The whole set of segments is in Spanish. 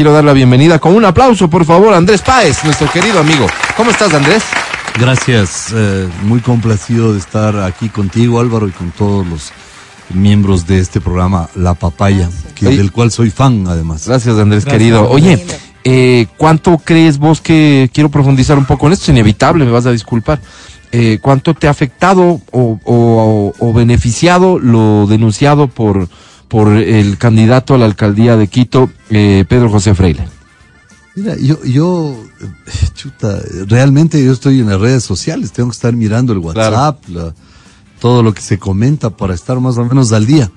quiero dar la bienvenida con un aplauso, por favor, Andrés Páez, nuestro querido amigo. ¿Cómo estás, Andrés? Gracias, eh, muy complacido de estar aquí contigo, Álvaro, y con todos los miembros de este programa La Papaya, que, del cual soy fan, además. Gracias, Andrés, Gracias, querido. Oye, eh, ¿cuánto crees vos que quiero profundizar un poco en esto? Es inevitable, me vas a disculpar. Eh, ¿Cuánto te ha afectado o, o- o beneficiado lo denunciado por, por el candidato a la alcaldía de Quito, eh, Pedro José Freire? Mira, yo, yo, eh, chuta, realmente yo estoy en las redes sociales, tengo que estar mirando el WhatsApp, la- todo lo que se comenta para estar más o menos al día.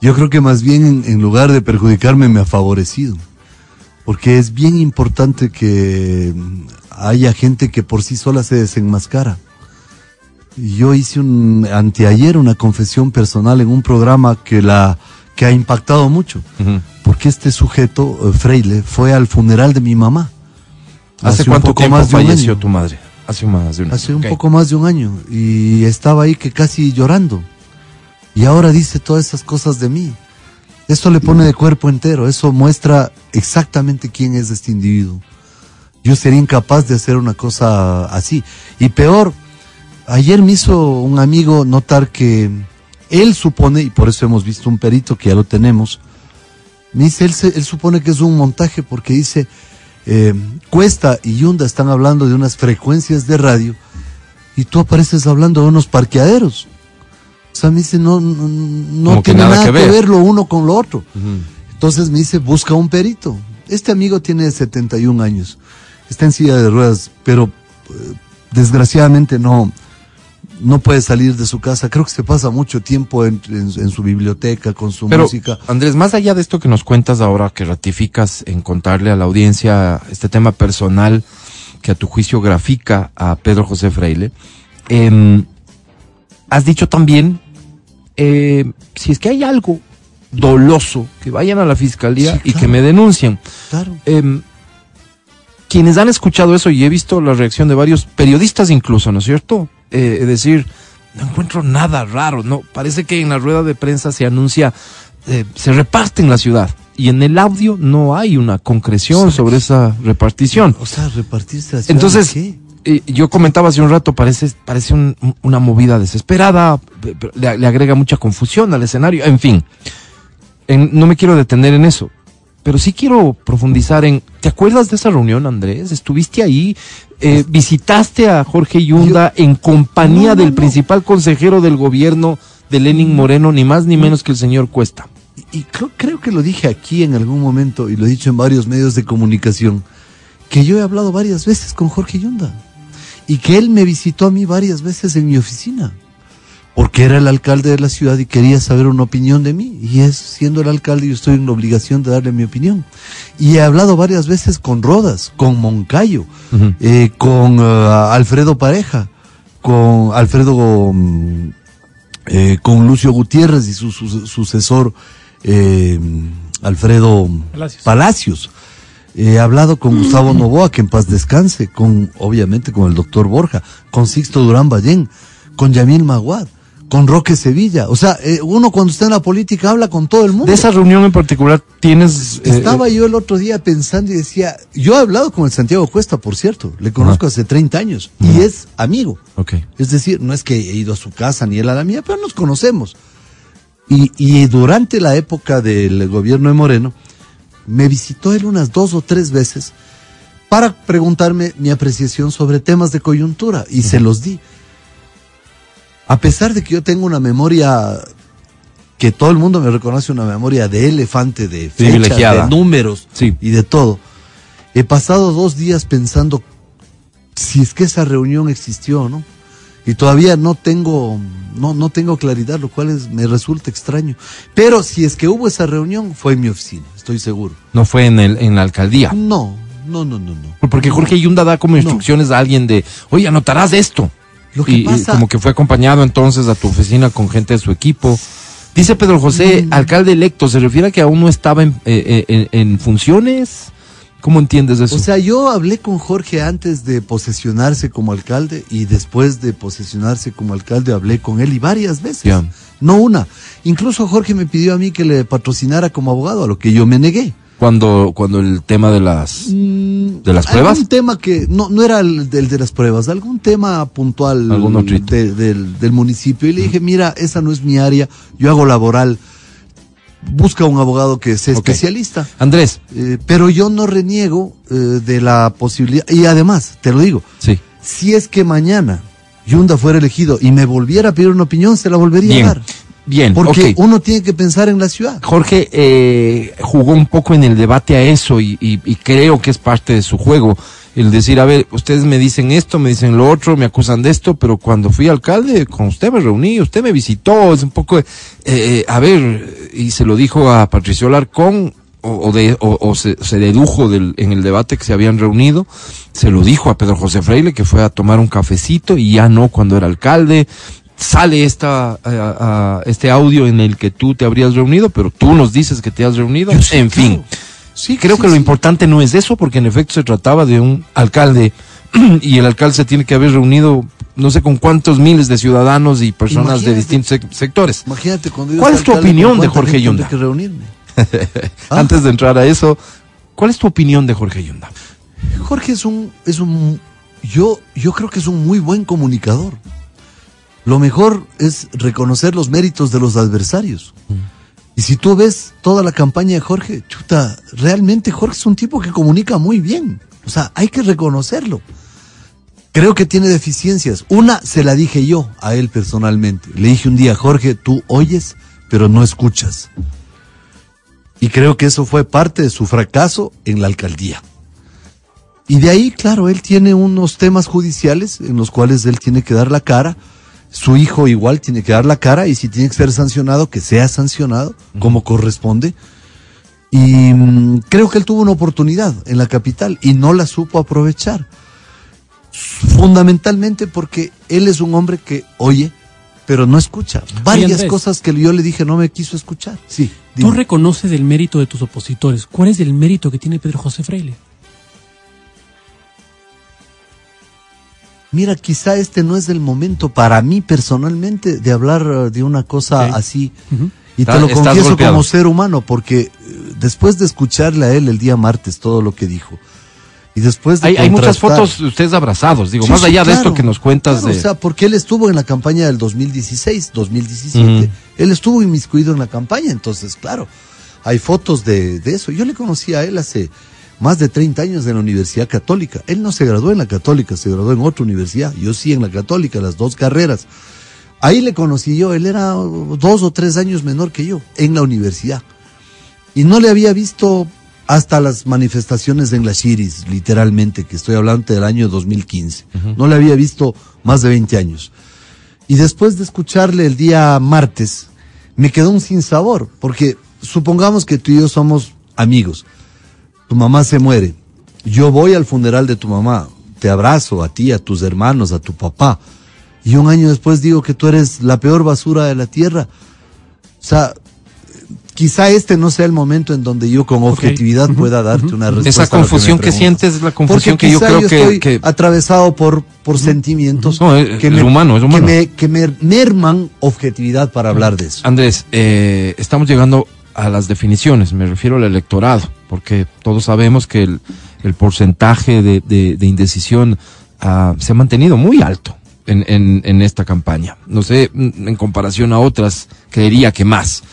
Yo creo que más bien en, en lugar de perjudicarme me ha favorecido, porque es bien importante que mm, haya gente que por sí sola se desenmascara. Yo hice un anteayer una confesión personal en un programa que la que ha impactado mucho porque este sujeto, eh, Freile, fue al funeral de mi mamá. ¿Hace, un cuánto tiempo más de un falleció año. tu madre? Hace más de un Hace un poco más de un año. Y estaba ahí que casi llorando. Y ahora dice todas esas cosas de mí. Esto le pone de cuerpo entero. Eso muestra exactamente quién es este individuo. Yo sería incapaz de hacer una cosa así. Y peor, ayer me hizo un amigo notar que él supone, y por eso hemos visto un perito que ya lo tenemos, me dice, él, él supone que es un montaje porque dice, eh, Cuesta y Yunda están hablando de unas frecuencias de radio y tú apareces hablando de unos parqueaderos. O sea, me dice, no, no, no tiene nada nada, que que, ver. lo uno con lo otro. Entonces me dice, busca un perito. Este amigo tiene 71 años, está en silla de ruedas, pero eh, desgraciadamente no, no puede salir de su casa. Creo que se pasa mucho tiempo en, en- en su biblioteca, con su Pero, música. Andrés, más allá de esto que nos cuentas ahora, que ratificas en contarle a la audiencia este tema personal que a tu juicio grafica a Pedro José Freile, em, has dicho también, eh, si es que hay algo doloso, que vayan a la fiscalía Sí, y que me denuncien. Claro. Em, quienes han escuchado eso y he visto la reacción de varios periodistas incluso, ¿no es cierto? Eh, decir, no encuentro nada raro, no, parece que en la rueda de prensa se anuncia, eh, se reparte en la ciudad y en el audio no hay una concreción sobre esa repartición. O sea, repartirse la ciudad, Entonces, ¿qué? eh, yo comentaba hace un rato, parece, parece un- una movida desesperada, pe- pe- le, le agrega mucha confusión al escenario, en fin. En- no me quiero detener en eso, pero sí quiero profundizar en, ¿te acuerdas de esa reunión, Andrés? ¿Estuviste ahí? Eh, ¿Visitaste a Jorge Yunda en compañía No, no, del no. principal consejero del gobierno de Lenin Moreno, ni más ni menos que el señor Cuesta? Y, y creo, creo que lo dije aquí en algún momento y lo he dicho en varios medios de comunicación, que yo he hablado varias veces con Jorge Yunda y que él me visitó a mí varias veces en mi oficina, porque era el alcalde de la ciudad y quería saber una opinión de mí. Y es, siendo el alcalde, yo estoy en la obligación de darle mi opinión. Y he hablado varias veces con Rodas, con Moncayo, eh, con eh, Alfredo Pareja, con Alfredo, mm, eh, con Lucio Gutiérrez y su, su- sucesor eh, Alfredo Palacios. Palacios. He hablado con Gustavo Novoa, que en paz descanse, con, obviamente, con el doctor Borja, con Sixto Durán Ballén, con Yamil Maguad, con Roque Sevilla. O sea, eh, uno cuando está en la política habla con todo el mundo. De esa reunión en particular tienes... eh, Estaba yo el otro día pensando y decía, yo he hablado con el Santiago Cuesta, por cierto, le conozco hace 30 años y es amigo. Ok. Es decir, no es que he ido a su casa ni él a la mía, pero nos conocemos. Y, y durante la época del gobierno de Moreno, me visitó él unas dos o tres veces para preguntarme mi apreciación sobre temas de coyuntura y se los di. A pesar de que yo tengo una memoria que todo el mundo me reconoce una memoria de elefante, de fechas, de números Sí. y de todo. He pasado dos días pensando si es que esa reunión existió o no. Y todavía no tengo, no, no tengo claridad, lo cual es- me resulta extraño. Pero si es que hubo esa reunión, fue en mi oficina, estoy seguro. No fue en, el, en la alcaldía. No, no, no, no, no. Porque Jorge Yunda da como instrucciones a alguien de, oye, anotarás esto. Lo que y, y pasa- como que fue acompañado entonces a tu oficina con gente de su equipo. Dice Pedro José, Mm. alcalde electo, ¿se refiere a que aún no estaba en, eh, eh, en- en funciones? ¿Cómo entiendes eso? O sea, yo hablé con Jorge antes de posesionarse como alcalde y después de posesionarse como alcalde hablé con él y varias veces. No una. Incluso Jorge me pidió a mí que le patrocinara como abogado, a lo que yo me negué. Cuando, cuando el tema de las, de las pruebas. Un tema que no, no era el, del de las pruebas, algún tema puntual de- del, del municipio. Y le dije, mira, esa no es mi área, yo hago laboral. Busca un abogado que sea especialista. Andrés, Eh, pero yo no reniego eh, de la posibilidad. Y además, te lo digo, sí. si es que mañana Yunda fuera elegido y me volviera a pedir una opinión, se la volvería Bien, a dar. Bien, Porque uno tiene que pensar en la ciudad. Jorge eh, jugó un poco en el debate a eso y, y- y creo que es parte de su juego. El decir, a ver, ustedes me dicen esto, me dicen lo otro, me acusan de esto, pero cuando fui alcalde, con usted me reuní, usted me visitó, es un poco, eh, eh, a ver, y se lo dijo a Patricio Larcón, o, o de, o, o se, se dedujo del, en el debate que se habían reunido, se lo dijo a Pedro José Freile, que fue a tomar un cafecito y ya no cuando era alcalde, sale esta, a- este audio en el que tú te habrías reunido, pero tú nos dices que te has reunido. Yo sí, en fin, claro. Sí, creo sí, que lo importante no es eso, porque en efecto se trataba de un alcalde y el alcalde se tiene que haber reunido no sé con cuántos miles de ciudadanos y personas de distintos sec- sectores. Imagínate cuando ¿Cuál es tu alcalde, opinión ¿con de Jorge Yunda? que reunirme? Ah. Antes de entrar a eso, ¿cuál es tu opinión de Jorge Yunda? Jorge es un, es un, yo, yo creo que es un muy buen comunicador. Lo mejor es reconocer los méritos de los adversarios. Y si tú ves toda la campaña de Jorge, chuta, realmente Jorge es un tipo que comunica muy bien. O sea, hay que reconocerlo. Creo que tiene deficiencias. Una se la dije yo a él personalmente. Le dije un día, Jorge, tú oyes, pero no escuchas. Y creo que eso fue parte de su fracaso en la alcaldía. Y de ahí, claro, él tiene unos temas judiciales en los cuales él tiene que dar la cara. Su hijo igual tiene que dar la cara y si tiene que ser sancionado, que sea sancionado como corresponde. Y mm, creo que él tuvo una oportunidad en la capital y no la supo aprovechar. Fundamentalmente porque él es un hombre que oye, pero no escucha. Varias Andrés. cosas que yo le dije no me quiso escuchar. Sí. Tú reconoces el mérito de tus opositores. ¿Cuál es el mérito que tiene Pedro José Freile? Mira, quizá este no es el momento para mí personalmente de hablar eh, de una cosa así. Y te lo confieso golpeado. como ser humano, porque eh, después de escucharle a él el día martes todo lo que dijo, y después de Hay, hay muchas fotos de ustedes abrazados, digo, Sí, más sí, allá de esto que nos cuentas claro, de... O sea, porque él estuvo en la campaña del 2016, 2017. Ujú. Él estuvo inmiscuido en la campaña, entonces, claro, hay fotos de, de eso. Yo le conocí a él hace más de 30 años en la Universidad Católica. Él no se graduó en la Católica, se graduó en otra universidad. Yo sí en la Católica, las dos carreras. Ahí le conocí yo, él era uh, dos o tres años menor que yo, en la universidad. Y no le había visto hasta las manifestaciones en la Shiris, literalmente, que estoy hablando del año 2015. No le había visto más de 20 años. Y después de escucharle el día martes, me quedó un sinsabor, porque supongamos que tú y yo somos amigos. Tu mamá se muere. Yo voy al funeral de tu mamá, te abrazo a ti, a tus hermanos, a tu papá. Y un año después digo que tú eres la peor basura de la tierra. O sea, quizá este no sea el momento en donde yo con objetividad pueda darte una respuesta. Esa que confusión que, sientes es la confusión Porque que yo creo yo que, estoy que- atravesado por, por sentimientos No, es- que, es me, humano, es humano. que me, que me merman objetividad para hablar de eso. Andrés, eh, estamos llegando a las definiciones, me refiero al electorado, porque todos sabemos que el, el porcentaje de, de- de indecisión ah, se ha mantenido muy alto en, en- en esta campaña. No sé, mm, en comparación a otras, creería que más.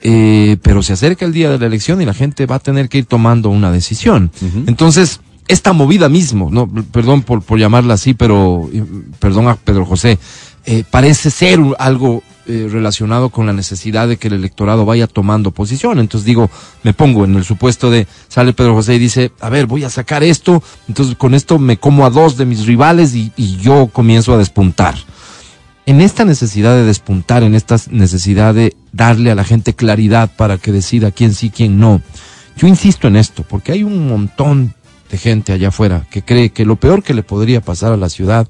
Eh, pero se acerca el día de la elección y la gente va a tener que ir tomando una decisión. Entonces, esta movida mismo, no, perdón por, por llamarla así, pero perdón a Pedro José, eh, parece ser algo eh, relacionado con la necesidad de que el electorado vaya tomando posición. Entonces digo, me pongo en el supuesto de, sale Pedro José y dice, a ver, voy a sacar esto, entonces con esto me como a dos de mis rivales y, y yo comienzo a despuntar. En esta necesidad de despuntar, en esta necesidad de darle a la gente claridad para que decida quién sí, quién no, yo insisto en esto, porque hay un montón de gente allá afuera que cree que lo peor que le podría pasar a la ciudad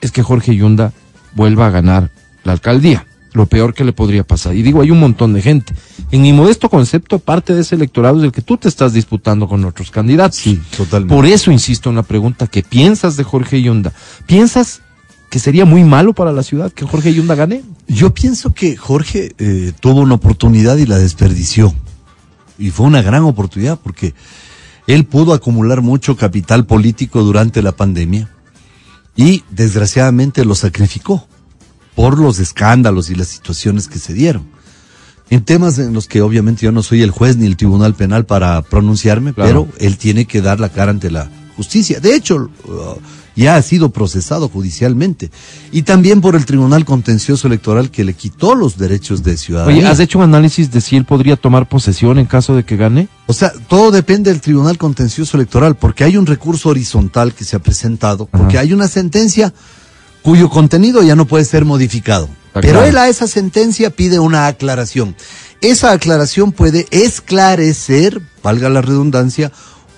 es que Jorge Yunda vuelva a ganar la alcaldía. Lo peor que le podría pasar. Y digo, hay un montón de gente. En mi modesto concepto, parte de ese electorado es el que tú te estás disputando con otros candidatos. Sí, totalmente. Por eso insisto en la pregunta, ¿qué piensas de Jorge Yunda? ¿Piensas que sería muy malo para la ciudad que Jorge Yunda gane? Yo pienso que Jorge eh, tuvo una oportunidad y la desperdició. Y fue una gran oportunidad porque él pudo acumular mucho capital político durante la pandemia y desgraciadamente lo sacrificó por los escándalos y las situaciones que se dieron. En temas en los que obviamente yo no soy el juez ni el tribunal penal para pronunciarme, Claro. pero él tiene que dar la cara ante la justicia. De hecho, uh, ya ha sido procesado judicialmente y también por el Tribunal Contencioso Electoral que le quitó los derechos de ciudadanía. Oye, ¿has hecho un análisis de si él podría tomar posesión en caso de que gane? O sea, todo depende del Tribunal Contencioso Electoral, porque hay un recurso horizontal que se ha presentado, porque Ajá. hay una sentencia cuyo contenido ya no puede ser modificado. Pero él a esa sentencia pide una aclaración. Esa aclaración puede esclarecer, valga la redundancia,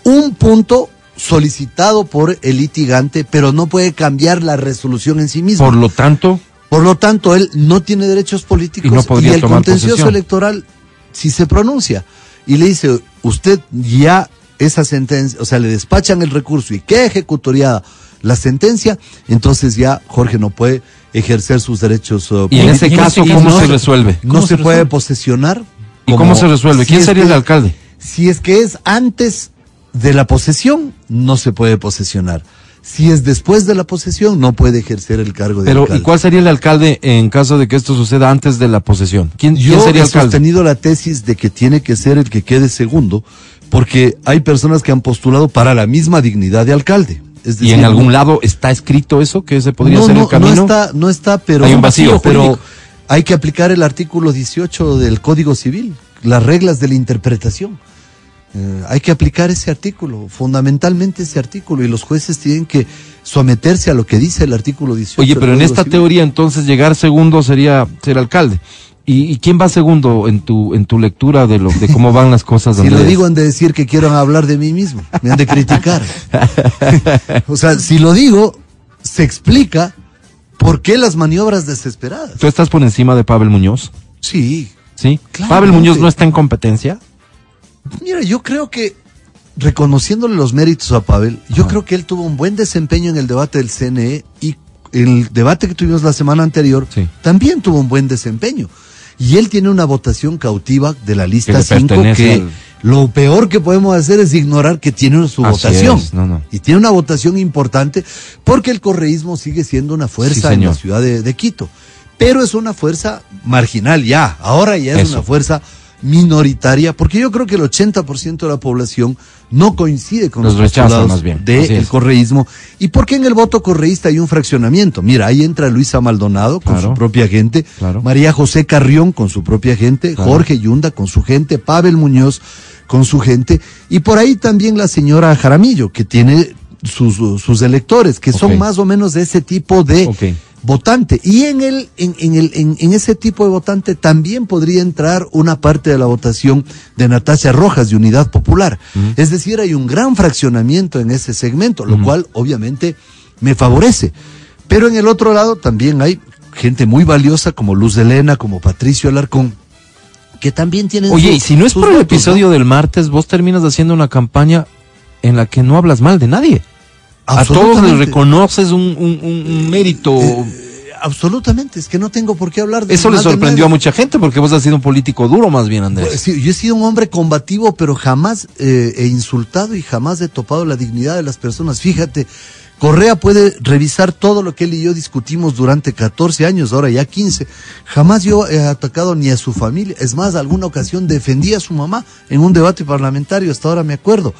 un punto solicitado por el litigante, pero no puede cambiar la resolución en sí misma. Por lo tanto, Por lo tanto, él no tiene derechos políticos Y no podría el tomar contencioso posesión. electoral si se pronuncia y le dice, usted ya esa sentencia, o sea, le despachan el recurso y queda ejecutoriada la sentencia, entonces ya Jorge no puede ejercer sus derechos uh, y en ese caso, ese- ¿cómo no se resuelve? no ¿Cómo se, se puede posesionar. ¿Y cómo se resuelve? ¿Quién sería que- el alcalde? Si es que es antes de la posesión, no se puede posesionar. Si es después de la posesión, no puede ejercer el cargo de Pero, alcalde. ¿y cuál sería el alcalde en caso de que esto suceda antes de la posesión? ¿Quién, quién Yo sería he alcalde? sostenido la tesis de que tiene que ser el que quede segundo, porque hay personas que han postulado para la misma dignidad de alcalde. Es ¿Y en algún lado está escrito eso? ¿Que ese podría no, ser no, el camino? No está, no está, pero Hay un vacío pero jurídico. hay que aplicar el artículo 18 del Código Civil, las reglas de la interpretación. Eh, hay que aplicar ese artículo, fundamentalmente ese artículo, y los jueces tienen que someterse a lo que dice el artículo 18. Oye, pero en esta Civil. teoría entonces llegar segundo sería ser alcalde. ¿Y, y quién va segundo en tu en tu lectura de lo de cómo van las cosas? Si lo digo han de decir que quiero hablar de mí mismo, me han de criticar. o sea, si lo digo, se explica por qué las maniobras desesperadas. ¿Tú estás por encima de Pavel Muñoz? Sí, ¿Sí? Claramente. ¿Pavel Muñoz no está en competencia? mira, yo creo que reconociéndole los méritos a Pavel, yo creo que él tuvo un buen desempeño en el debate del CNE y el debate que tuvimos la semana anterior Sí. también tuvo un buen desempeño. Y él tiene una votación cautiva de la lista le 5 pertenece que al- lo peor que podemos hacer es ignorar que tiene su Así votación. es, no, no. Y tiene una votación importante porque el correísmo sigue siendo una Sí, fuerza en la ciudad de, de Quito. Pero es una fuerza marginal ya. Ahora ya es Eso. una fuerza minoritaria porque yo creo que el 80% de la población no coincide con Los los, postulados del correísmo. ¿Y por qué en el voto correísta hay un fraccionamiento? Mira, ahí entra Luisa Maldonado con Claro. su propia gente, Claro. María José Carrión con su propia gente, Claro. Jorge Yunda con su gente, Pavel Muñoz con su gente, y por ahí también la señora Jaramillo, que tiene sus, sus electores, que son más o menos de ese tipo de. Votante. Y en, el, en, en el, en, en ese tipo de votante también podría entrar una parte de la votación de Natasha Rojas de Unidad Popular. Es decir, hay un gran fraccionamiento en ese segmento, lo cual obviamente me favorece. Pero en el otro lado también hay gente muy valiosa como Luz de Elena, como Patricio Alarcón, que también tienen Oye, y si no es por el episodio del martes, vos terminas haciendo una campaña en la que no hablas mal de nadie. A todos les reconoces un, un- un- un mérito. Eh, absolutamente, es que no tengo por qué hablar de Eso le sorprendió a mucha gente porque vos has sido un político duro más bien, Andrés. Pues, sí, yo he sido un hombre combativo, pero jamás eh, he insultado y jamás he topado la dignidad de las personas. Fíjate, Correa puede revisar todo lo que él y yo discutimos durante 14 años, ahora ya 15. Jamás yo he atacado ni a su familia. Es más, alguna ocasión defendí a su mamá en un debate parlamentario, hasta ahora me acuerdo.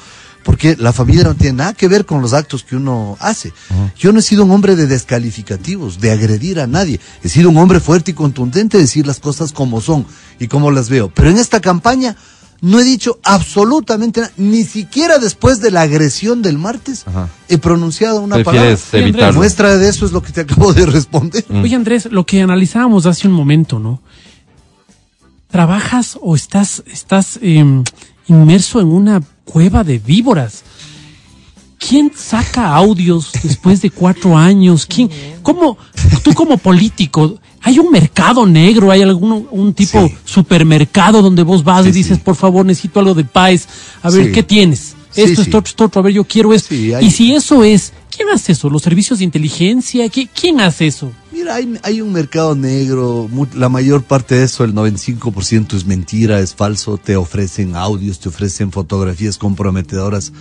Porque la familia no tiene nada que ver con los actos que uno hace. Yo no he sido un hombre de descalificativos, de agredir a nadie. He sido un hombre fuerte y contundente de decir las cosas como son y como las veo. Pero en esta campaña no he dicho absolutamente nada, ni siquiera después de la agresión del martes Ajá. he pronunciado una Prefieres palabra. Evitarlo. Muestra de eso es lo que te acabo de responder. Mm. Oye, Andrés, lo que analizábamos hace un momento, ¿no? ¿Trabajas o estás, estás em, inmerso en una cueva de víboras? ¿Quién saca audios después de cuatro años? ¿Quién? ¿Cómo? Tú como político, ¿hay un mercado negro? ¿Hay algún un tipo Sí. supermercado donde vos vas y dices, sí. por favor, necesito algo de paz? A ver. ¿qué tienes? Esto, esto, esto, otro, a ver, yo quiero esto. Hay- Y si eso es, ¿Quién hace eso? ¿Los servicios de inteligencia? ¿Qui- ¿Quién hace eso? Mira, hay, hay un mercado negro, mu- la mayor parte de eso, el 95% es mentira, es falso, te ofrecen audios, te ofrecen fotografías comprometedoras.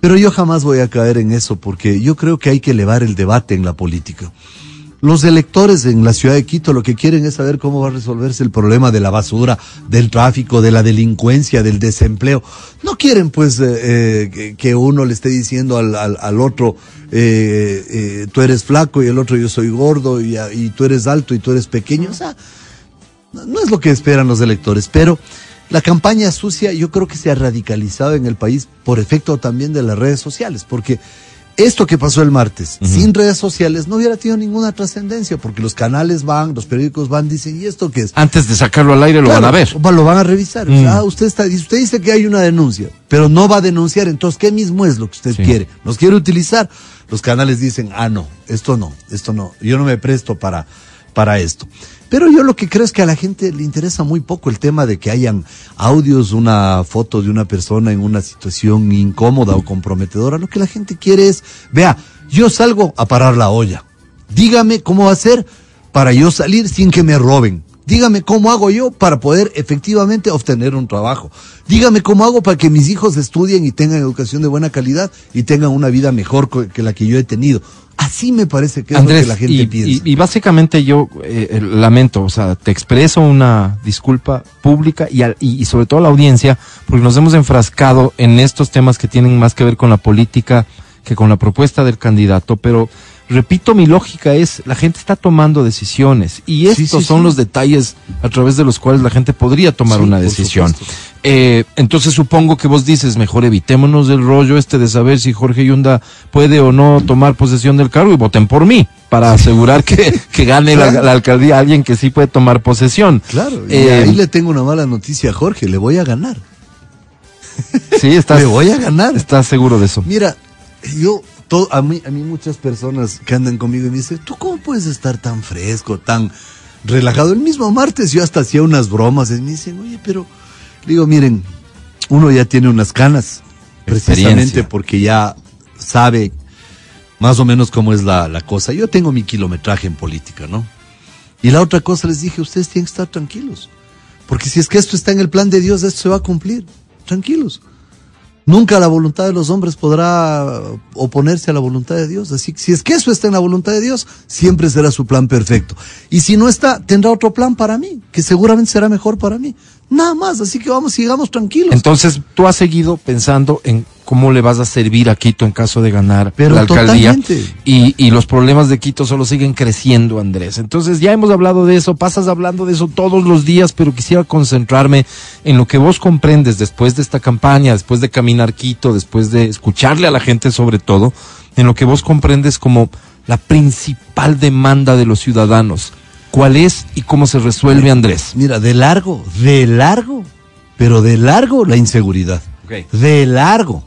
Pero yo jamás voy a caer en eso porque yo creo que hay que elevar el debate en la política. Los electores en la ciudad de Quito lo que quieren es saber cómo va a resolverse el problema de la basura, del tráfico, de la delincuencia, del desempleo. No quieren pues eh, eh, que, uno le esté diciendo al, al, otro, eh, tú eres flaco y el otro yo soy gordo y, y tú eres alto y tú eres pequeño. O sea, no es lo que esperan los electores, pero la campaña sucia yo creo que se ha radicalizado en el país por efecto también de las redes sociales, porque esto que pasó el martes, sin redes sociales, no hubiera tenido ninguna trascendencia, porque los canales van, los periódicos van, dicen, ¿y esto qué es? Antes de sacarlo al aire lo Claro, van a ver. Lo van a revisar. Mm. Ah, usted está, usted dice que hay una denuncia, pero no va a denunciar. Entonces, ¿qué mismo es lo que usted Sí. quiere? ¿Nos quiere utilizar? Los canales dicen, ah, no, esto no, esto no. Yo no me presto para, para esto. Pero yo lo que creo es que a la gente le interesa muy poco el tema de que hayan audios, una foto de una persona en una situación incómoda o comprometedora. Lo que la gente quiere es, vea, yo salgo a parar la olla. Dígame cómo hacer para yo salir sin que me roben. Dígame cómo hago yo para poder efectivamente obtener un trabajo. Dígame cómo hago para que mis hijos estudien y tengan educación de buena calidad y tengan una vida mejor que la que yo he tenido. Así me parece que es lo que la gente y, piensa. y- y básicamente yo eh, lamento, o sea, te expreso una disculpa pública y, al- y, sobre todo a la audiencia, porque nos hemos enfrascado en estos temas que tienen más que ver con la política que con la propuesta del candidato, pero repito, mi lógica es, la gente está tomando decisiones y estos sí, son sí. los detalles a través de los cuales la gente podría tomar una decisión. supuesto. Eh, entonces supongo que vos dices, mejor evitémonos del rollo este de saber si Jorge Yunda puede o no tomar posesión del cargo y voten por mí para asegurar que, que gane la, la alcaldía alguien que sí puede tomar posesión. Claro, y Eh, ahí le tengo una mala noticia a Jorge, le voy a ganar. Sí, estás, Le voy a ganar. estás seguro de eso. Mira, yo, todo, a mí, a mí muchas personas que andan conmigo y me dicen, ¿tú cómo puedes estar tan fresco, tan relajado? El mismo martes yo hasta hacía unas bromas y me dicen, oye, pero, digo, miren, uno ya tiene unas canas, precisamente porque ya sabe más o menos cómo es la, la cosa. Yo tengo mi kilometraje en política, ¿no? Y la otra cosa les dije, ustedes tienen que estar tranquilos. Porque si es que esto está en el plan de Dios, esto se va a cumplir. Tranquilos. Nunca la voluntad de los hombres podrá oponerse a la voluntad de Dios. Así que si es que eso está en la voluntad de Dios, siempre será su plan perfecto. Y si no está, tendrá otro plan para mí, que seguramente será mejor para mí. Nada más, así que vamos, sigamos tranquilos. Entonces, tú has seguido pensando en cómo le vas a servir a Quito en caso de ganar Pero la alcaldía. y los problemas de Quito solo siguen creciendo, Andrés. Entonces, ya hemos hablado de eso, pasas hablando de eso todos los días, pero quisiera concentrarme en lo que vos comprendes después de esta campaña, después de caminar Quito, después de escucharle a la gente sobre todo, en lo que vos comprendes como la principal demanda de los ciudadanos. ¿Cuál es y cómo se resuelve, Andrés? Mira, de largo, de largo, pero de largo la inseguridad. De largo.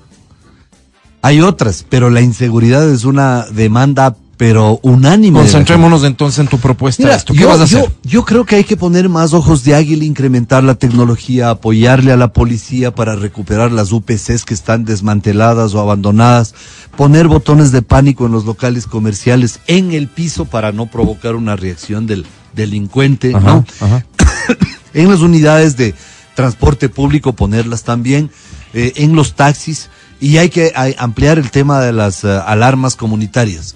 Hay otras, pero la inseguridad es una demanda, pero unánime. Concentrémonos entonces en tu propuesta. Mira, esto. ¿Qué yo, vas a yo- hacer? yo creo que hay que poner más ojos de águila, incrementar la tecnología, apoyarle a la policía para recuperar las UPCs que están desmanteladas o abandonadas, poner botones de pánico en los locales comerciales en el piso para no provocar una reacción del delincuente, Ajá, ¿no? ajá. en las unidades de transporte público ponerlas también, eh, en los taxis, y hay que ampliar el tema de las eh, alarmas comunitarias.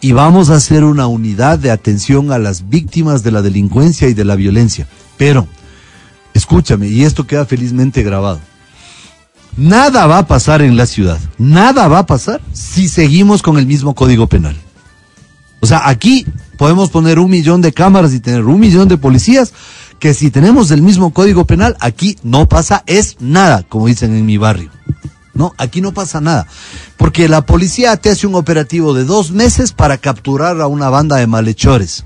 Y vamos a hacer una unidad de atención a las víctimas de la delincuencia y de la violencia. Pero, escúchame, y esto queda felizmente grabado. Nada va a pasar en la ciudad, nada va a pasar si seguimos con el mismo código penal. O sea, aquí podemos poner un millón de cámaras y tener un millón de policías, que si tenemos el mismo código penal, aquí no pasa es nada, como dicen en mi barrio. No, aquí no pasa nada. Porque la policía te hace un operativo de dos meses para capturar a una banda de malhechores,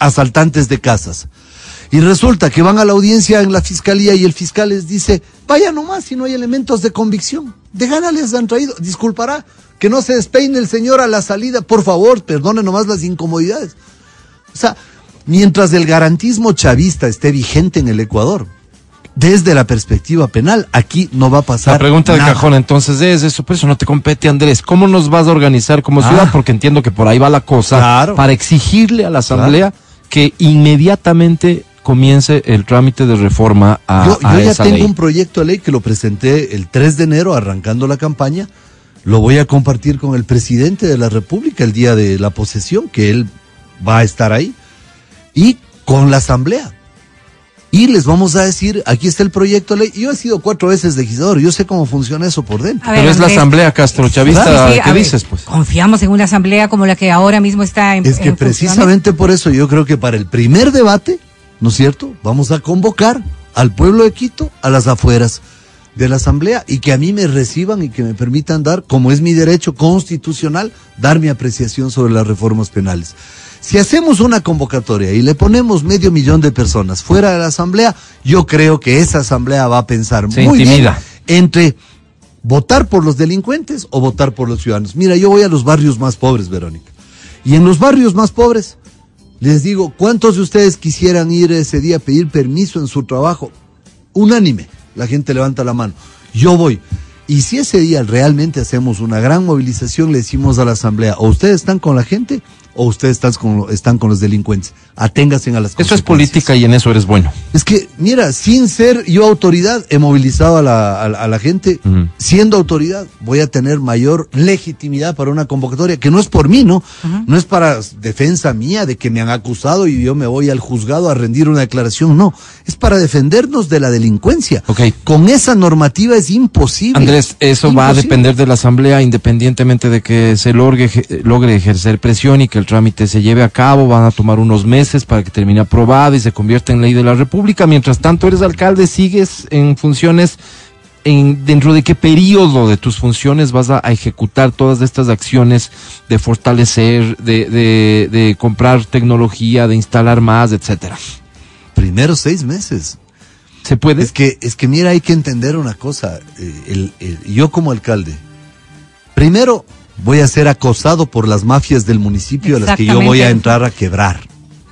asaltantes de casas. Y resulta que van a la audiencia en la fiscalía y el fiscal les dice, vaya nomás si no hay elementos de convicción. De gana les han traído. Disculpará que no se despeine el señor a la salida. Por favor, perdone nomás las incomodidades. O sea, mientras el garantismo chavista esté vigente en el Ecuador, desde la perspectiva penal, aquí no va a pasar. La pregunta de nada. cajón entonces es eso, por eso no te compete Andrés, ¿cómo nos vas a organizar como Ah. ciudad? Porque entiendo que por ahí va la cosa Claro. para exigirle a la asamblea que inmediatamente comience el trámite de reforma a, Yo, a yo ya esa tengo ley. un proyecto de ley que lo presenté el 3 de enero, arrancando la campaña. Lo voy a compartir con el presidente de la República el día de la posesión, que él va a estar ahí, y con la asamblea. Y les vamos a decir, aquí está el proyecto de ley. Yo he sido cuatro veces legislador, yo sé cómo funciona eso por dentro. Ver, Pero es la asamblea Castro Chavista, Sí, sí, a ¿qué ver, dices pues? Confiamos en una asamblea como la que ahora mismo está en Es que en precisamente por eso yo creo que para el primer debate, ¿no es cierto? Vamos a convocar al pueblo de Quito a las afueras de la asamblea y que a mí me reciban y que me permitan dar, como es mi derecho constitucional, dar mi apreciación sobre las reformas penales. Si hacemos una convocatoria y le ponemos medio millón de personas fuera de la asamblea, yo creo que esa asamblea va a pensar Se muy bien entre votar por los delincuentes o votar por los ciudadanos. Mira, yo voy a los barrios más pobres, Verónica. Y en los barrios más pobres, les digo, ¿cuántos de ustedes quisieran ir ese día a pedir permiso en su trabajo? Unánime, la gente levanta la mano. Yo voy. Y si ese día realmente hacemos una gran movilización, le decimos a la asamblea, o ustedes están con la gente o ustedes están con, están con los delincuentes. Aténganse a las Eso es política y en eso eres bueno. Es que, mira, sin ser yo autoridad, he movilizado a la, a la- a la gente. Siendo autoridad, voy a tener mayor legitimidad para una convocatoria, que no es por mí, ¿no? No es para defensa mía de que me han acusado y yo me voy al juzgado a rendir una declaración, no. Es para defendernos de la delincuencia. Ok. Con esa normativa es imposible. Andrés, eso va a depender de la asamblea independientemente de que se logre, logre ejercer presión y que el trámite se lleve a cabo. Van a tomar unos meses para que termine aprobado y se convierta en ley de la República. Mientras tanto, eres alcalde, sigues en funciones. En, ¿Dentro de qué periodo de tus funciones vas a, a ejecutar todas estas acciones de fortalecer, de, de, de comprar tecnología, de instalar más, etcétera? Primero seis meses. ¿Se puede? Es que, es que mira, hay que entender una cosa. eh, el- el- yo como alcalde, primero voy a ser acosado por las mafias del municipio a las que yo voy a entrar a quebrar.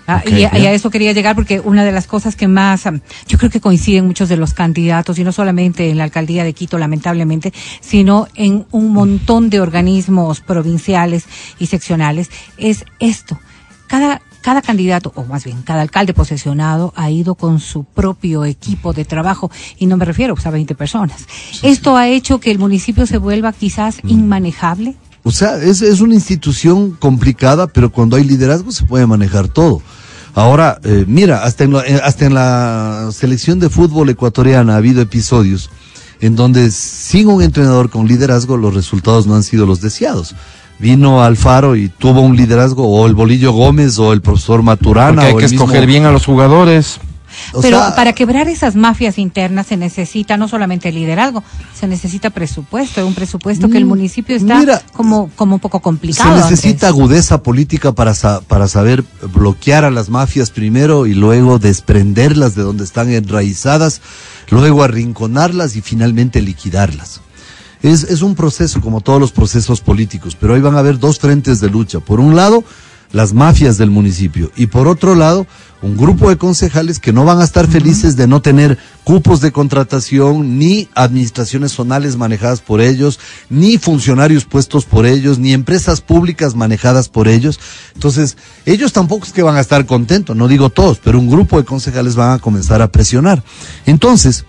Ah, y, a, y a eso quería llegar porque una de las cosas que más, am, yo creo que coinciden muchos de los candidatos, y no solamente en la alcaldía de Quito, lamentablemente, sino en un montón de organismos provinciales y seccionales, es esto. Cada, cada candidato, o más bien, cada alcalde posesionado ha ido con su propio equipo de trabajo, y no me refiero pues, a 20 personas. Esto ha hecho que el municipio se vuelva quizás inmanejable. O sea, es, es una institución complicada, pero cuando hay liderazgo se puede manejar todo. Ahora, eh, mira, hasta en, la, eh, hasta en la selección de fútbol ecuatoriana ha habido episodios en donde sin un entrenador con liderazgo los resultados no han sido los deseados. Vino Alfaro y tuvo un liderazgo, o el Bolillo Gómez, o el profesor Maturana. Porque hay o que el mismo- escoger bien a los jugadores. o Pero sea, para quebrar esas mafias internas se necesita no solamente liderazgo, se necesita presupuesto, un presupuesto que el Mm, municipio está mira, como, como un poco Se complicado. necesita Andrés. agudeza política para, sa- para saber bloquear a las mafias primero y luego desprenderlas de donde están enraizadas, luego arrinconarlas y finalmente liquidarlas. Es, es un proceso como todos los procesos políticos, pero hoy van a haber dos frentes de lucha. Por un lado, las mafias del municipio y por otro lado, un grupo de concejales que no van a estar felices de no tener cupos de contratación, ni administraciones zonales manejadas por ellos, ni funcionarios puestos por ellos, ni empresas públicas manejadas por ellos. Entonces, ellos tampoco es que van a estar contentos, no digo todos, pero un grupo de concejales van a comenzar a presionar. Entonces,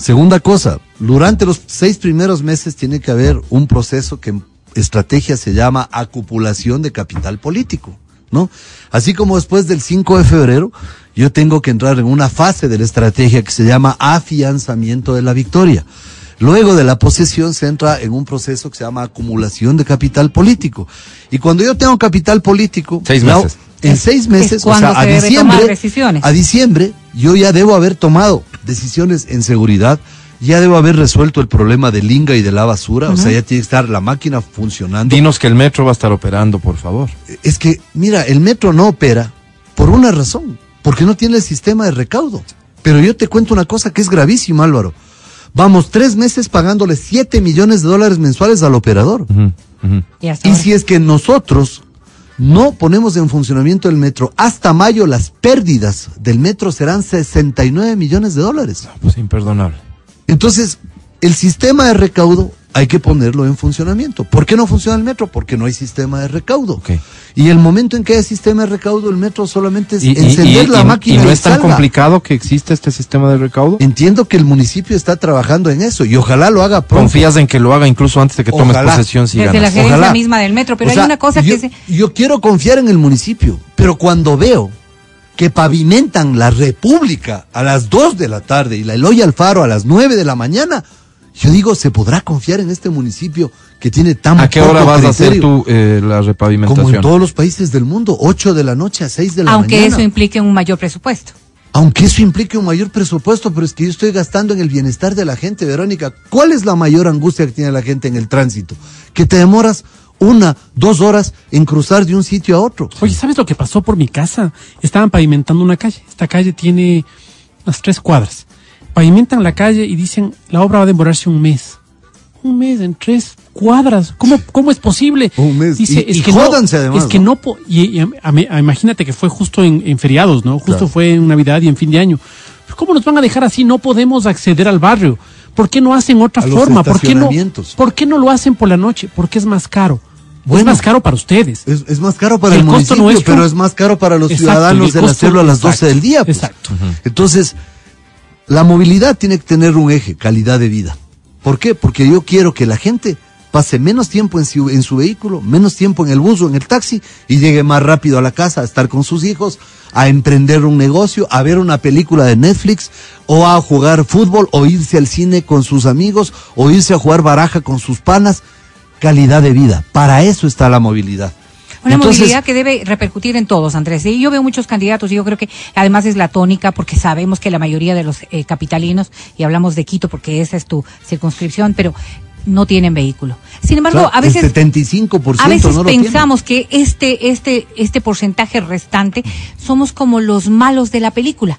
Segunda cosa, durante los seis primeros meses tiene que haber un proceso que en estrategia se llama acupulación de capital político, ¿no? Así como después del 5 de febrero, yo tengo que entrar en una fase de la estrategia que se llama afianzamiento de la victoria. Luego de la posesión se entra en un proceso que se llama acumulación de capital político. Y cuando yo tengo capital político, Seis meses. en seis es meses, o cuando sea, a se diciembre, decisiones. a diciembre, yo ya debo haber tomado decisiones en seguridad, ya debo haber resuelto el problema del Inga y de la basura, o sea, ya tiene que estar la máquina funcionando. Dinos que el metro va a estar operando, por favor. Es que, mira, el metro no opera por una razón, porque no tiene el sistema de recaudo. Pero yo te cuento una cosa que es gravísima, Álvaro. Vamos tres meses pagándole 7 millones de dólares mensuales al operador. Y hasta Y si es que nosotros no ponemos en funcionamiento el metro, hasta mayo las pérdidas del metro serán 69 millones de dólares. Pues imperdonable. Entonces, el sistema de recaudo hay que ponerlo en funcionamiento. ¿Por qué no funciona el metro? Porque no hay sistema de recaudo. Y el momento en que hay sistema de recaudo, el metro solamente es Y, encender y- la y- máquina. y no y es tan salga. complicado que existe este sistema de recaudo. Entiendo que el municipio está trabajando en eso y ojalá lo haga pronto. Confías en que lo haga incluso antes de que tomes posesión si Desde la gerencia Ojalá. misma del metro, pero O hay una cosa yo, que se... yo quiero confiar en el municipio, pero cuando veo que pavimentan la República a las 2 de la tarde y la Eloy Alfaro a las 9 de la mañana, yo digo, ¿se podrá confiar en este municipio que tiene tan ¿A qué poco hora vas a hacer tú eh, la Como repavimentación? en todos los países del mundo, 8 de la noche a 6 de la Aunque mañana. eso implique un mayor presupuesto. Aunque eso implique un mayor presupuesto, pero es que yo estoy gastando en el bienestar de la gente, Verónica. ¿Cuál es la mayor angustia que tiene la gente en el tránsito? Que te demoras una, dos horas en cruzar de un sitio a otro. Oye, ¿sabes lo que pasó por mi casa? Estaban pavimentando una calle. Esta calle tiene unas tres cuadras. Pavimentan la calle y dicen, la obra va a demorarse un mes. Un mes en tres cuadras. ¿Cómo, cómo es posible? Un mes. Dice, Y- es y que jódanse no, además, Es que ¿no? y, y a- a- imagínate que fue justo en, en feriados, ¿no? Justo Claro. fue en Navidad y en fin de año. Pero ¿Cómo nos van a dejar así? No podemos acceder al barrio. ¿Por qué no hacen otra A forma? ¿Por qué, no. ¿Por qué no lo hacen por la noche? Porque es más caro. Es más caro para ustedes. Es, es más caro para el, El costo municipio, nuestro- pero es más caro para los Exacto, ciudadanos costo- hacerlo a las 12 exacto, del día. pues. exacto. Entonces, la movilidad tiene que tener un eje, calidad de vida. ¿Por qué? Porque yo quiero que la gente pase menos tiempo en su, en su vehículo, menos tiempo en el bus o en el taxi y llegue más rápido a la casa a estar con sus hijos, a emprender un negocio, a ver una película de Netflix o a jugar fútbol o irse al cine con sus amigos o irse a jugar baraja con sus panas. Calidad de vida. Para eso está la movilidad. Una Entonces, movilidad que debe repercutir en todos, Andrés. Y yo veo muchos candidatos y yo creo que además es la tónica porque sabemos que la mayoría de los eh, capitalinos, y hablamos de Quito porque esa es tu circunscripción, pero no tienen vehículo. Sin embargo, claro, a veces... el 75% A veces no pensamos que este, este, este porcentaje restante somos como los malos de la película.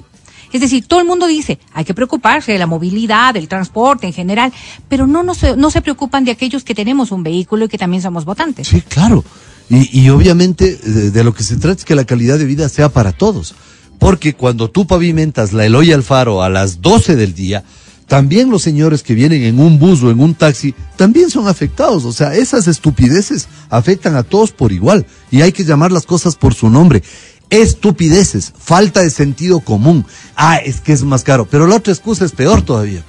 Es decir, todo el mundo dice, hay que preocuparse de la movilidad, del transporte en general, pero no, no, se, no se preocupan de aquellos que tenemos un vehículo y que también somos votantes. Sí, claro. Y, y obviamente de, de lo que se trata es que la calidad de vida sea para todos. Porque cuando tú pavimentas la Eloy Alfaro a las 12 del día, también los señores que vienen en un bus o en un taxi también son afectados. O sea, esas estupideces afectan a todos por igual. Y hay que llamar las cosas por su nombre. Estupideces, falta de sentido común. Ah, es que es más caro. Pero la otra excusa es peor todavía.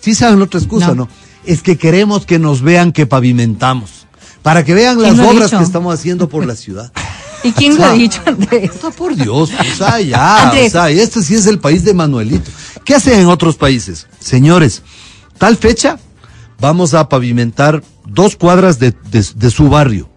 ¿Sí saben la otra excusa, No. no? Es que queremos que nos vean que pavimentamos. Para que vean ¿Quién las obras dicho? que estamos haciendo por la ciudad. ¿Y quién O lo ha sea, dicho, Andrés? Está por Dios, o sea, ya, Andrés. o sea, y este sí es el país de Manuelito. ¿Qué hacen en otros países? Señores, tal fecha vamos a pavimentar dos cuadras de, de- de su barrio.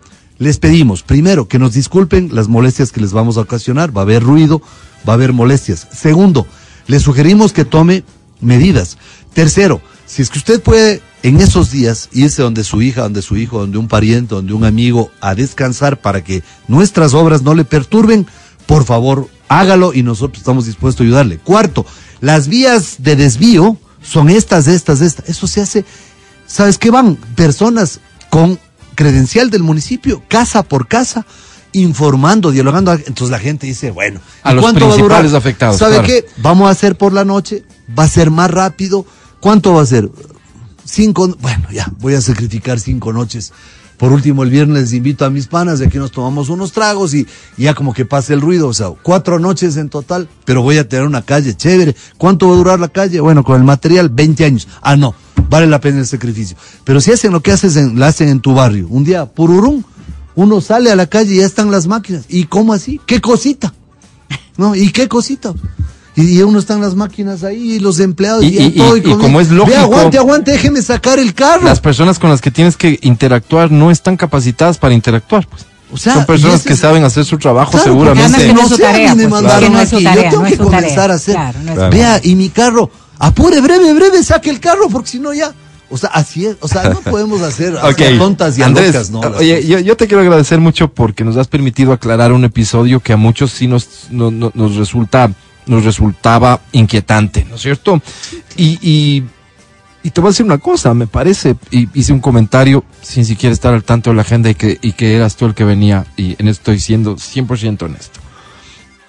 Les pedimos, primero, que nos disculpen las molestias que les vamos a ocasionar. Va a haber ruido, va a haber molestias. Segundo, les sugerimos que tome medidas. Tercero, si es que usted puede en esos días irse donde su hija, donde su hijo, donde un pariente, donde un amigo a descansar para que nuestras obras no le perturben, por favor, hágalo y nosotros estamos dispuestos a ayudarle. Cuarto, las vías de desvío son estas, estas, estas. Eso se hace, ¿sabes qué van? Personas con credencial del municipio, casa por casa, informando, dialogando. Entonces la gente dice, bueno, A ¿y los cuánto va a durar? principales afectados, ¿Sabe claro. qué? Vamos a hacer por la noche, va a ser más rápido. ¿Cuánto va a ser? Cinco, bueno, ya, voy a sacrificar cinco noches. Por último, el viernes invito a mis panas, de aquí nos tomamos unos tragos y, ya como que pase el ruido. O sea, cuatro noches en total, pero voy a tener una calle chévere. ¿Cuánto va a durar la calle? Bueno, con el material, 20 años. Ah, no, vale la pena el sacrificio. Pero si hacen lo que haces en, la hacen en tu barrio, un día, pururum, uno sale a la calle y ya están las máquinas. ¿Y cómo así? ¿Qué cosita? ¿No? ¿Y qué cosita? Y, y uno están las máquinas ahí y los empleados Y- y, todo, y- como es Ve, lógico- aguante, aguante, déjeme sacar el carro. Las personas con las que tienes que interactuar no están capacitadas para interactuar. Pues. O sea, Son personas que es- saben hacer su trabajo Claro, seguramente. Que no es su sé, a mí tarea, me pues, no es su aquí, tarea, yo tengo no que es su tarea. comenzar a hacer. Claro, no. Vea, y mi carro, apure, breve, breve, saque el carro, porque si no ya. O sea, así es. O sea, no podemos hacer Ok, hasta tontas y a Andrés, locas, ¿no? Las oye, yo, yo te quiero agradecer mucho porque nos has permitido aclarar un episodio que a muchos sí nos, no- no- nos resulta, nos resultaba inquietante, ¿no es cierto? Y, y y te voy a decir una cosa, me parece, y hice un comentario sin siquiera estar al tanto de la agenda y que, y que eras tú el que venía, y en esto estoy siendo 100% honesto.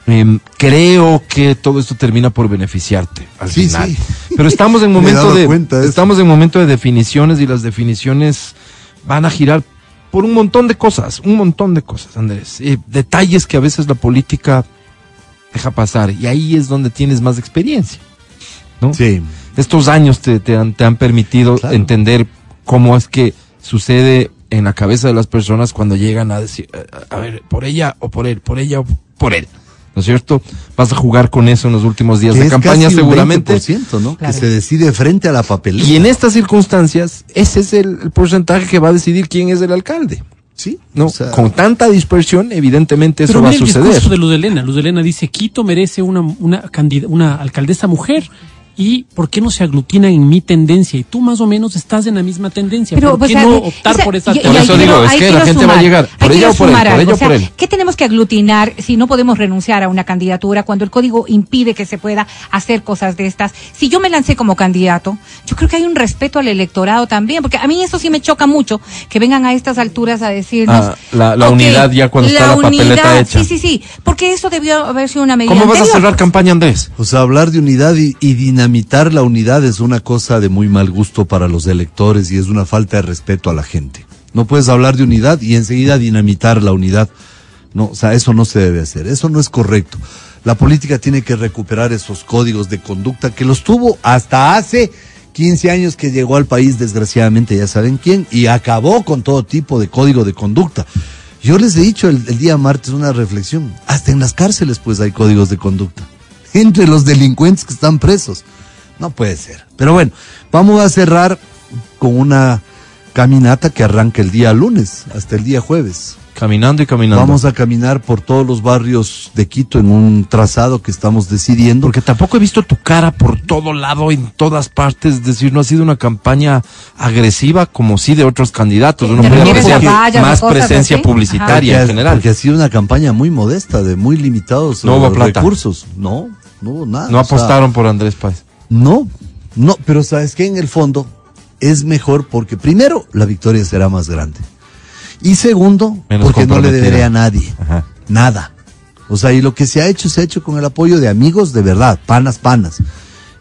Em, creo que todo esto termina por beneficiarte al Sí, final. sí. Pero estamos en momento de estamos en momento de definiciones y las definiciones van a girar por un montón de cosas, un montón de cosas, Andrés. Eh, detalles que a veces la política deja pasar y ahí es donde tienes más experiencia. ¿no? Sí. Estos años te, te han, te han permitido Claro. entender cómo es que sucede en la cabeza de las personas cuando llegan a decir, a ver, por ella o por él, por ella o por él. ¿No es cierto? Vas a jugar con eso en los últimos días Que de es campaña casi un seguramente. 20%, ¿no? Claro. Que se decide frente a la papeleta. Y en estas circunstancias, ese es el, el porcentaje que va a decidir quién es el alcalde. Sí. ¿no? o sea, Con tanta dispersión, evidentemente eso Pero va a mira el suceder. discurso de Luz Elena. Luz Elena dice, Quito merece una, una, candida- una alcaldesa mujer. ¿Y por qué no se aglutina en mi tendencia? Y tú más o menos estás en la misma tendencia. ¿Por pues, qué no optar esa- por esa y- Por eso digo, es que la gente va a llegar, por ella o por él, sumar por algo. ella o O sea, por él. ¿Qué tenemos que aglutinar si no podemos renunciar a una candidatura cuando el código impide que se pueda hacer cosas de estas? Si yo me lancé como candidato, yo creo que hay un respeto al electorado también, porque a mí eso sí me choca mucho, que vengan a estas alturas a decirnos... Ah, la- la unidad ya cuando está la papeleta unidad, hecha. Sí, sí, sí, porque eso debió haber sido una medida ¿Cómo vas a cerrar campaña, Andrés? O sea, hablar de unidad y, y dinamitar la unidad es una cosa de muy mal gusto para los electores y es una falta de respeto a la gente. No puedes hablar de unidad y enseguida dinamitar la unidad. No, o sea, eso no se debe hacer. Eso no es correcto. La política tiene que recuperar esos códigos de conducta que los tuvo hasta hace 15 años que llegó al país, desgraciadamente, ya saben quién, y acabó con todo tipo de código de conducta. Yo les he dicho el, el día martes una reflexión. Hasta en las cárceles, pues, hay códigos de conducta. Entre los delincuentes que están presos. No puede ser. Pero bueno, vamos a cerrar con una caminata que arranca el día lunes hasta el día jueves. Caminando y caminando. Vamos a caminar por todos los barrios de Quito en un trazado que estamos decidiendo. Porque tampoco he visto tu cara por todo lado, en todas partes. Es decir, no ha sido una campaña agresiva como sí de otros candidatos. O más presencia así. publicitaria Porque en general. Porque ha sido una campaña muy modesta, de muy limitados No hubo eh, plata. recursos. No, no hubo nada. No sea, apostaron por Andrés Páez. No, no, pero sabes que en el fondo es mejor porque primero la victoria será más grande. Y segundo, Menos porque no le deberé a nadie. Ajá. Nada. O sea, y lo que se ha hecho, se ha hecho con el apoyo de amigos de verdad, panas, panas.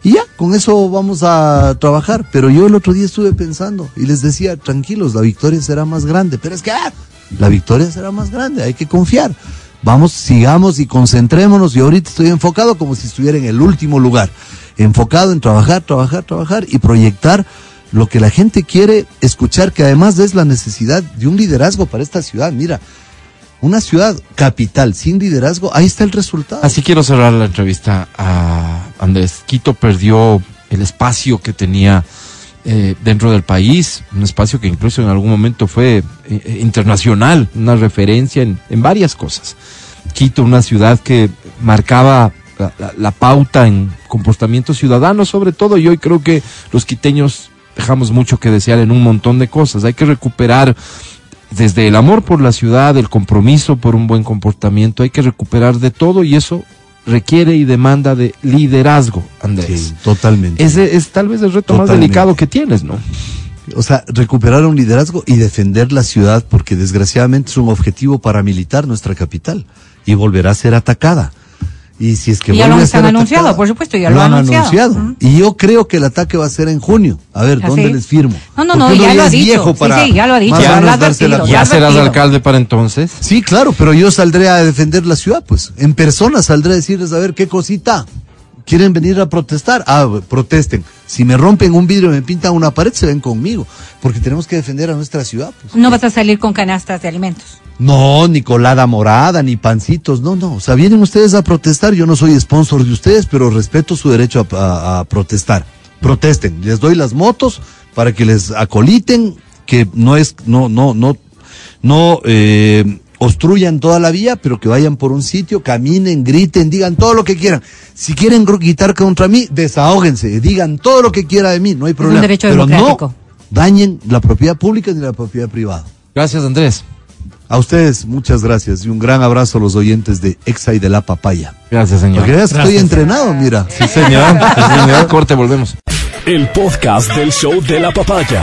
Y ya, con eso vamos a trabajar. Pero yo el otro día estuve pensando y les decía, tranquilos, la victoria será más grande. Pero es que ah, la victoria será más grande, hay que confiar. Vamos, sigamos y concentrémonos. Y ahorita estoy enfocado como si estuviera en el último lugar. Enfocado en trabajar, trabajar, trabajar y proyectar lo que la gente quiere escuchar, que además es la necesidad de un liderazgo para esta ciudad. Mira, una ciudad capital sin liderazgo, ahí está el resultado. Así quiero cerrar la entrevista a Andrés. Quito perdió el espacio que tenía eh, dentro del país, un espacio que incluso en algún momento fue eh, eh, internacional, una referencia en, en varias cosas. Quito, una ciudad que marcaba la, la- la pauta en comportamiento ciudadano sobre todo, y hoy creo que los quiteños dejamos mucho que desear en un montón de cosas. Hay que recuperar desde el amor por la ciudad, el compromiso por un buen comportamiento, hay que recuperar de todo y eso requiere y demanda de liderazgo, Andrés. Sí, totalmente. Ese es tal vez el reto más delicado que tienes, ¿no? O sea, recuperar un liderazgo y defender la ciudad, porque desgraciadamente es un objetivo paramilitar nuestra capital y volverá a ser atacada. Y si es que Y ya lo han anunciado, por supuesto, ya lo han anunciado. Y yo creo que el ataque va a ser en junio. A ver, ¿Ah, ¿dónde sí? les firmo? No, no, no, ya lo ha dicho. Sí, sí, ya lo ha dicho, ya lo advertido. Serás alcalde para entonces. Sí, claro, pero yo saldré a defender la ciudad, pues. En persona saldré a decirles, a ver, ¿qué cosita? ¿Quieren venir a protestar? Ah, protesten. Si me rompen un vidrio y me pintan una pared, se ven conmigo. Porque tenemos que defender a nuestra ciudad, pues. No vas a salir con canastas de alimentos. No, ni colada morada, ni pancitos, no, no. O sea, vienen ustedes a protestar. Yo no soy sponsor de ustedes, pero respeto su derecho a, a- a protestar. Protesten. Les doy las motos para que les acoliten, que no es, no, no, no, no eh, obstruyan toda la vía, pero que vayan por un sitio, caminen, griten, digan todo lo que quieran. Si quieren gr- gritar contra mí, desahóguense, digan todo lo que quiera de mí, no hay problema. derecho pero democrático. no dañen la propiedad pública ni la propiedad privada. Gracias, Andrés. A ustedes, muchas gracias y un gran abrazo a los oyentes de Exa y de La Papaya. Gracias, señor. Porque veas que estoy entrenado, mira. Sí, señor. Sí, señor. Corte, volvemos. el podcast del show de la papaya.